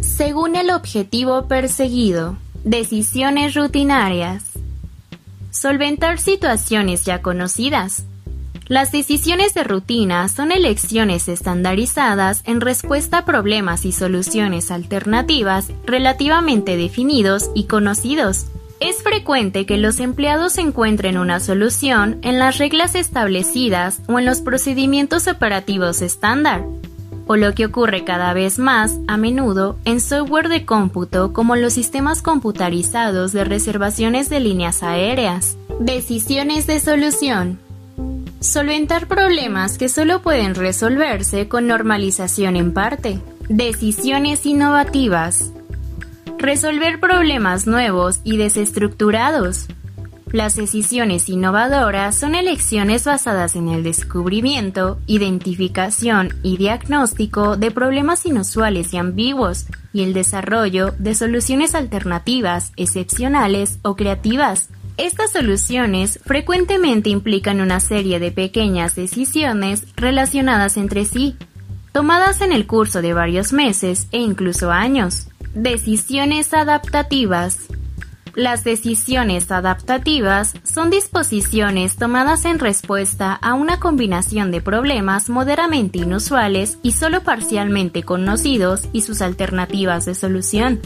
según el objetivo perseguido. Decisiones rutinarias. Solventar situaciones ya conocidas. Las decisiones de rutina son elecciones estandarizadas en respuesta a problemas y soluciones alternativas relativamente definidos y conocidos. Es frecuente que los empleados encuentren una solución en las reglas establecidas o en los procedimientos operativos estándar, o lo que ocurre cada vez más a menudo en software de cómputo como los sistemas computarizados de reservaciones de líneas aéreas. Decisiones de solución. Solventar problemas que solo pueden resolverse con normalización en parte. Decisiones innovativas. Resolver problemas nuevos y desestructurados. Las decisiones innovadoras son elecciones basadas en el descubrimiento, identificación y diagnóstico de problemas inusuales y ambiguos y el desarrollo de soluciones alternativas, excepcionales o creativas. Estas soluciones frecuentemente implican una serie de pequeñas decisiones relacionadas entre sí, tomadas en el curso de varios meses e incluso años. Decisiones adaptativas. Las decisiones adaptativas son disposiciones tomadas en respuesta a una combinación de problemas moderadamente inusuales y solo parcialmente conocidos y sus alternativas de solución.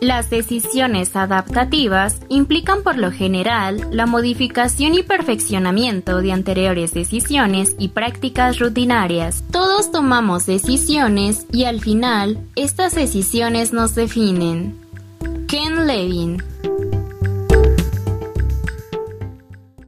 Las decisiones adaptativas implican por lo general la modificación y perfeccionamiento de anteriores decisiones y prácticas rutinarias. Todos tomamos decisiones y al final estas decisiones nos definen. Ken Levin